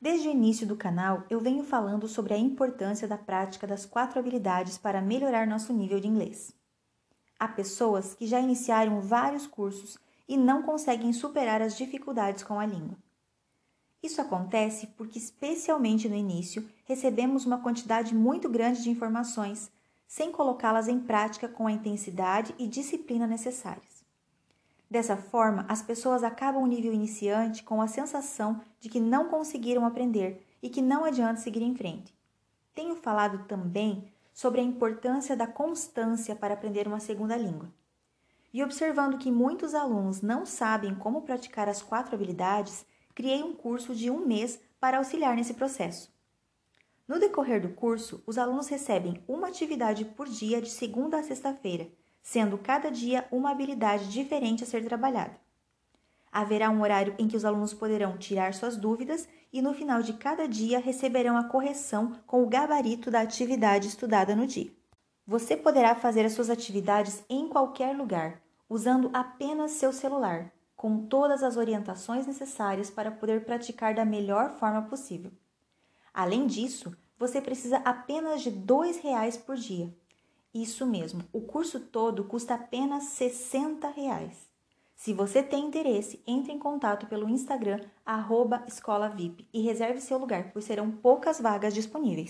Desde o início do canal, eu venho falando sobre a importância da prática das quatro habilidades para melhorar nosso nível de inglês. Há pessoas que já iniciaram vários cursos e não conseguem superar as dificuldades com a língua. Isso acontece porque, especialmente no início, recebemos uma quantidade muito grande de informações, sem colocá-las em prática com a intensidade e disciplina necessárias. Dessa forma, as pessoas acabam o nível iniciante com a sensação de que não conseguiram aprender e que não adianta seguir em frente. Tenho falado também sobre a importância da constância para aprender uma segunda língua. E observando que muitos alunos não sabem como praticar as quatro habilidades, criei um curso de um mês para auxiliar nesse processo. No decorrer do curso, os alunos recebem uma atividade por dia de segunda a sexta-feira sendo cada dia uma habilidade diferente a ser trabalhada. Haverá um horário em que os alunos poderão tirar suas dúvidas e no final de cada dia receberão a correção com o gabarito da atividade estudada no dia. Você poderá fazer as suas atividades em qualquer lugar, usando apenas seu celular, com todas as orientações necessárias para poder praticar da melhor forma possível. Além disso, você precisa apenas de R$ 2,00 por dia isso mesmo, o curso todo custa apenas 60 reais. Se você tem interesse, entre em contato pelo Instagram, arroba Escola VIP, e reserve seu lugar, pois serão poucas vagas disponíveis.